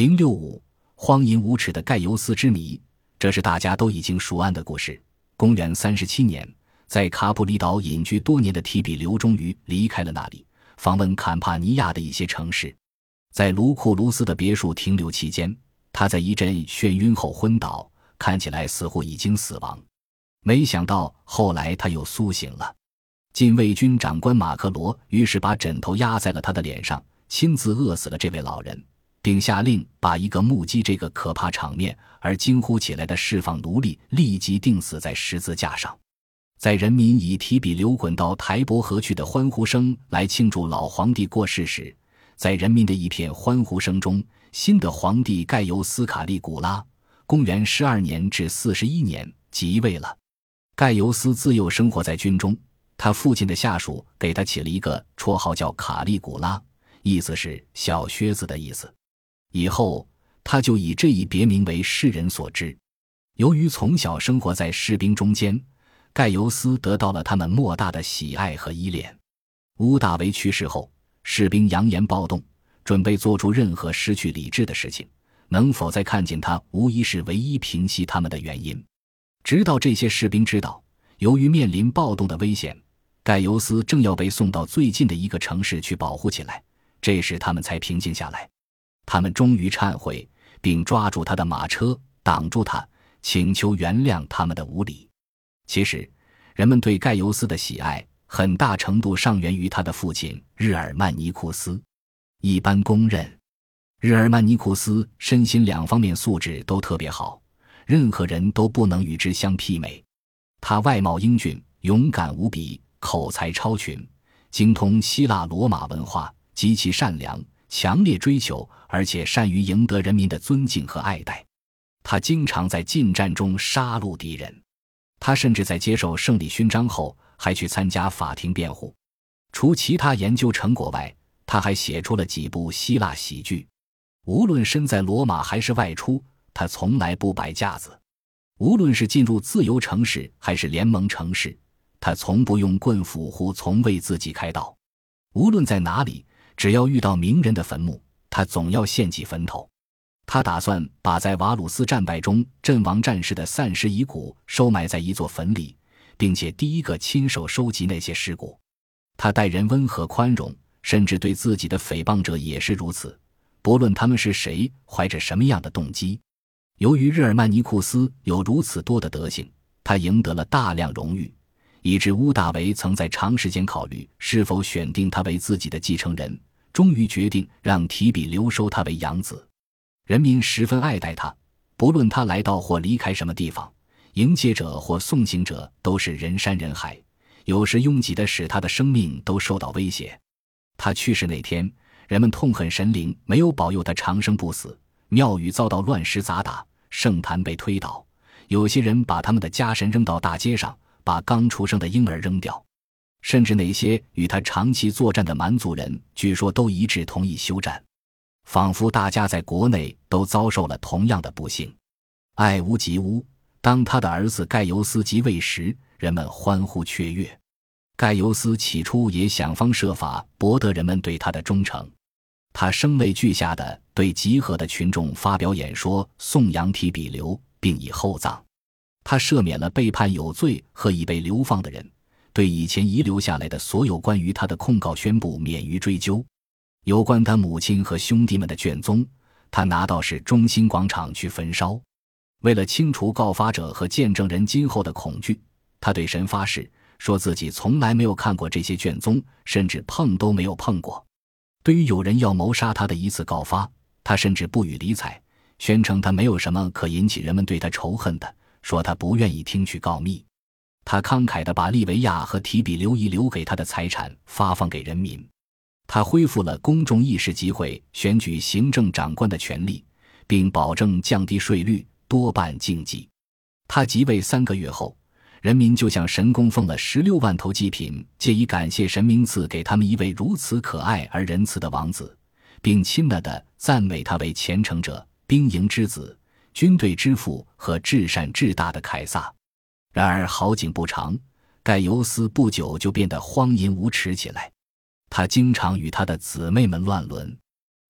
零六五，荒淫无耻的盖尤斯之谜，这是大家都已经熟谙的故事。公元三十七年，在卡普里岛隐居多年的提比留终于离开了那里，访问坎帕尼亚的一些城市。在卢库卢斯的别墅停留期间，他在一阵眩晕后昏倒，看起来似乎已经死亡。没想到后来他又苏醒了。禁卫军长官马克罗于是把枕头压在了他的脸上，亲自饿死了这位老人，并下令把一个目击这个可怕场面而惊呼起来的释放奴隶立即钉死在十字架上。在人民以提笔流滚到台伯河去的欢呼声来庆祝老皇帝过世时，在人民的一片欢呼声中，新的皇帝盖尤斯·卡利古拉（公元十二年至四十一年）即位了。盖尤斯自幼生活在军中。他父亲的下属给他起了一个绰号，叫卡利古拉，意思是小靴子的意思。以后他就以这一别名为世人所知。由于从小生活在士兵中间，盖尤斯得到了他们莫大的喜爱和依恋。乌大维去世后，士兵扬言暴动，准备做出任何失去理智的事情。能否再看见他，无疑是唯一平息他们的原因。直到这些士兵知道，由于面临暴动的危险。盖尤斯正要被送到最近的一个城市去保护起来，这时他们才平静下来。他们终于忏悔，并抓住他的马车，挡住他，请求原谅他们的无礼。其实，人们对盖尤斯的喜爱很大程度上源于他的父亲日耳曼尼库斯。一般公认，日耳曼尼库斯身心两方面素质都特别好，任何人都不能与之相媲美。他外貌英俊，勇敢无比。口才超群，精通希腊罗马文化，极其善良，强烈追求，而且善于赢得人民的尊敬和爱戴。他经常在近战中杀戮敌人。他甚至在接受胜利勋章后，还去参加法庭辩护。除其他研究成果外，他还写出了几部希腊喜剧。无论身在罗马还是外出，他从来不摆架子。无论是进入自由城市还是联盟城市。他从不用棍斧，或从为自己开道。无论在哪里，只要遇到名人的坟墓，他总要献祭坟头。他打算把在瓦鲁斯战败中阵亡战士的散尸遗骨收埋在一座坟里，并且第一个亲手收集那些尸骨。他待人温和宽容，甚至对自己的诽谤者也是如此，不论他们是谁，怀着什么样的动机。由于日耳曼尼库斯有如此多的德行，他赢得了大量荣誉。以致乌大维曾在长时间考虑是否选定他为自己的继承人，终于决定让提比留收他为养子。人民十分爱戴他，不论他来到或离开什么地方，迎接者或送行者都是人山人海，有时拥挤的使他的生命都受到威胁。他去世那天，人们痛恨神灵没有保佑他长生不死，庙宇遭到乱石砸打，圣坛被推倒，有些人把他们的家神扔到大街上。把刚出生的婴儿扔掉，甚至那些与他长期作战的蛮族人，据说都一致同意休战，仿佛大家在国内都遭受了同样的不幸。爱屋及乌。当他的儿子盖尤斯即位时，人们欢呼雀跃。盖尤斯起初也想方设法博得人们对他的忠诚，他声泪俱下的对集合的群众发表演说，颂扬提比留，并以厚葬。他赦免了被判有罪和已被流放的人，对以前遗留下来的所有关于他的控告宣布免于追究。有关他母亲和兄弟们的卷宗，他拿到市中心广场去焚烧。为了清除告发者和见证人今后的恐惧，他对神发誓，说自己从来没有看过这些卷宗，甚至碰都没有碰过。对于有人要谋杀他的一次告发，他甚至不予理睬，宣称他没有什么可引起人们对他仇恨的。说他不愿意听取告密，他慷慨地把利维亚和提比留遗留给他的财产发放给人民，他恢复了公众议事集会、选举行政长官的权利，并保证降低税率，多办竞技。他即位三个月后，人民就向神供奉了十六万头祭品，借以感谢神明赐给他们一位如此可爱而仁慈的王子，并亲了的赞美他为虔诚者、兵营之子。军队之父和至善至大的凯撒，然而好景不长，盖尤斯不久就变得荒淫无耻起来。他经常与他的姊妹们乱伦。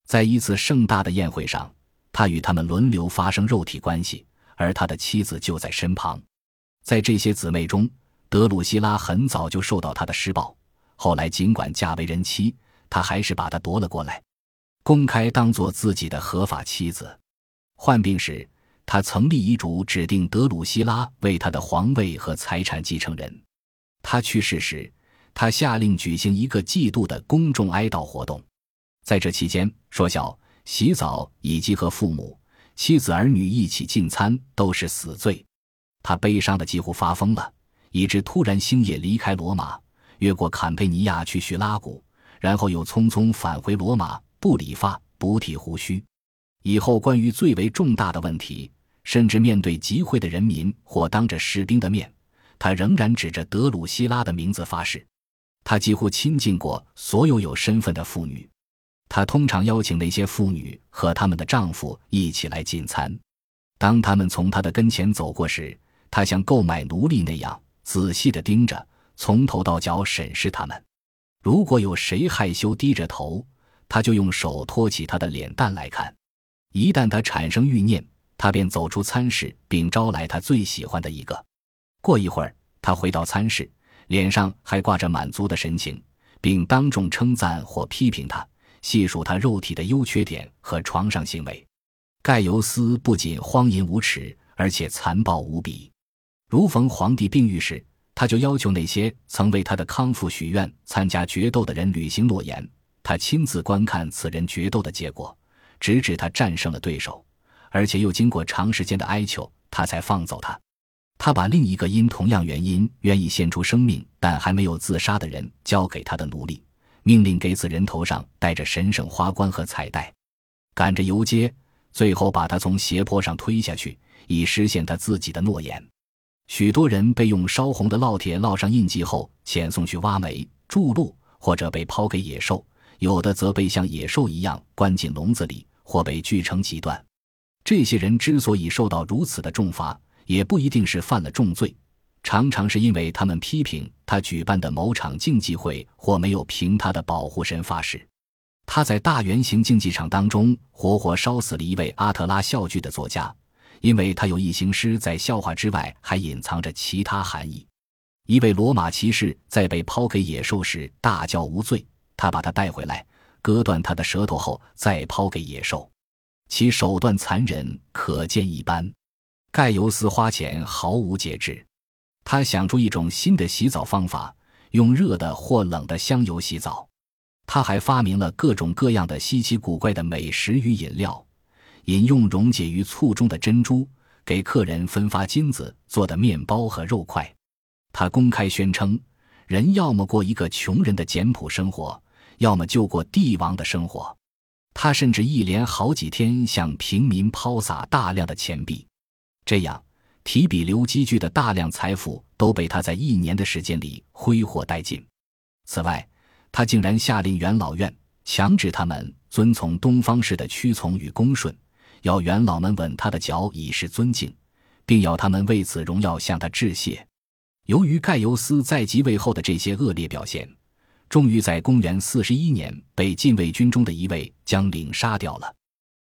在一次盛大的宴会上，他与他们轮流发生肉体关系，而他的妻子就在身旁。在这些姊妹中，德鲁希拉很早就受到他的施暴。后来，尽管嫁为人妻，他还是把她夺了过来，公开当做自己的合法妻子。患病时，他曾立遗嘱指定德鲁希拉为他的皇位和财产继承人。他去世时，他下令举行一个季度的公众哀悼活动，在这期间，说笑、洗澡以及和父母、妻子、儿女一起进餐都是死罪。他悲伤的几乎发疯了，以致突然星夜离开罗马。越过坎佩尼亚去叙拉古，然后又匆匆返回罗马，不理发，不剃胡须。以后关于最为重大的问题，甚至面对集会的人民或当着士兵的面，他仍然指着德鲁希拉的名字发誓。他几乎亲近过所有有身份的妇女。他通常邀请那些妇女和他们的丈夫一起来进餐。当他们从他的跟前走过时，他像购买奴隶那样仔细地盯着。从头到脚审视他们，如果有谁害羞低着头，他就用手托起他的脸蛋来看。一旦他产生欲念，他便走出餐室，并招来他最喜欢的一个。过一会儿，他回到餐室，脸上还挂着满足的神情，并当众称赞或批评他，细数他肉体的优缺点和床上行为。盖尤斯不仅荒淫无耻，而且残暴无比。如逢皇帝病愈时，他就要求那些曾为他的康复许愿、参加决斗的人履行诺言。他亲自观看此人决斗的结果，直至他战胜了对手，而且又经过长时间的哀求，他才放走他。他把另一个因同样原因愿意献出生命但还没有自杀的人交给他的奴隶，命令给此人头上戴着神圣花冠和彩带，赶着游街，最后把他从斜坡上推下去，以实现他自己的诺言。许多人被用烧红的烙铁烙上印记后遣送去挖煤筑路，或者被抛给野兽；有的则被像野兽一样关进笼子里，或被锯成几段。这些人之所以受到如此的重罚，也不一定是犯了重罪，常常是因为他们批评他举办的某场竞技会，或没有凭他的保护神发誓。他在大圆形竞技场当中活活烧死了一位阿特拉笑剧的作家。因为他有一行诗，在笑话之外还隐藏着其他含义。一位罗马骑士在被抛给野兽时大叫无罪，他把他带回来，割断他的舌头后再抛给野兽，其手段残忍可见一斑。盖尤斯花钱毫无节制，他想出一种新的洗澡方法，用热的或冷的香油洗澡。他还发明了各种各样的稀奇古怪的美食与饮料。饮用溶解于醋中的珍珠，给客人分发金子做的面包和肉块。他公开宣称，人要么过一个穷人的简朴生活，要么就过帝王的生活。他甚至一连好几天向平民抛洒大量的钱币，这样提比留积聚的大量财富都被他在一年的时间里挥霍殆尽。此外，他竟然下令元老院强制他们遵从东方式的屈从与恭顺。要元老们吻他的脚以示尊敬，并要他们为此荣耀向他致谢。由于盖尤斯在即位后的这些恶劣表现，终于在公元四十一年被禁卫军中的一位将领杀掉了。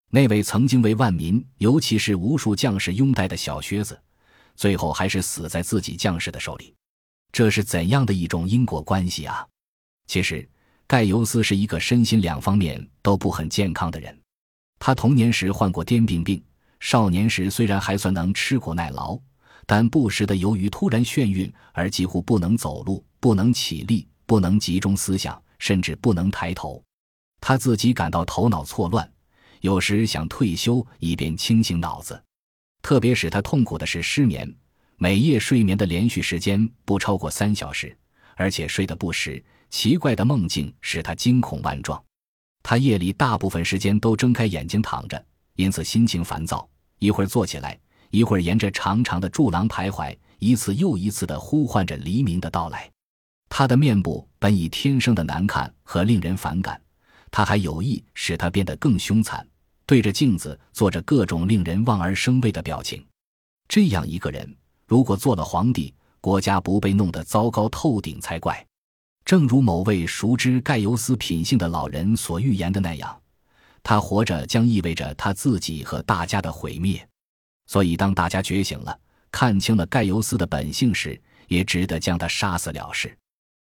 那位曾经为万民，尤其是无数将士拥戴的小靴子，最后还是死在自己将士的手里。这是怎样的一种因果关系啊！其实，盖尤斯是一个身心两方面都不很健康的人。他童年时患过癫病病，少年时虽然还算能吃苦耐劳，但不时的由于突然眩晕而几乎不能走路、不能起立、不能集中思想，甚至不能抬头。他自己感到头脑错乱，有时想退休以便清醒脑子。特别使他痛苦的是失眠，每夜睡眠的连续时间不超过三小时，而且睡得不实。奇怪的梦境使他惊恐万状。他夜里大部分时间都睁开眼睛躺着，因此心情烦躁。一会儿坐起来，一会儿沿着长长的柱廊徘徊，一次又一次地呼唤着黎明的到来。他的面部本已天生的难看和令人反感，他还有意使他变得更凶残，对着镜子做着各种令人望而生畏的表情。这样一个人，如果做了皇帝，国家不被弄得糟糕透顶才怪。正如某位熟知盖尤斯品性的老人所预言的那样，他活着将意味着他自己和大家的毁灭。所以，当大家觉醒了，看清了盖尤斯的本性时，也值得将他杀死了事。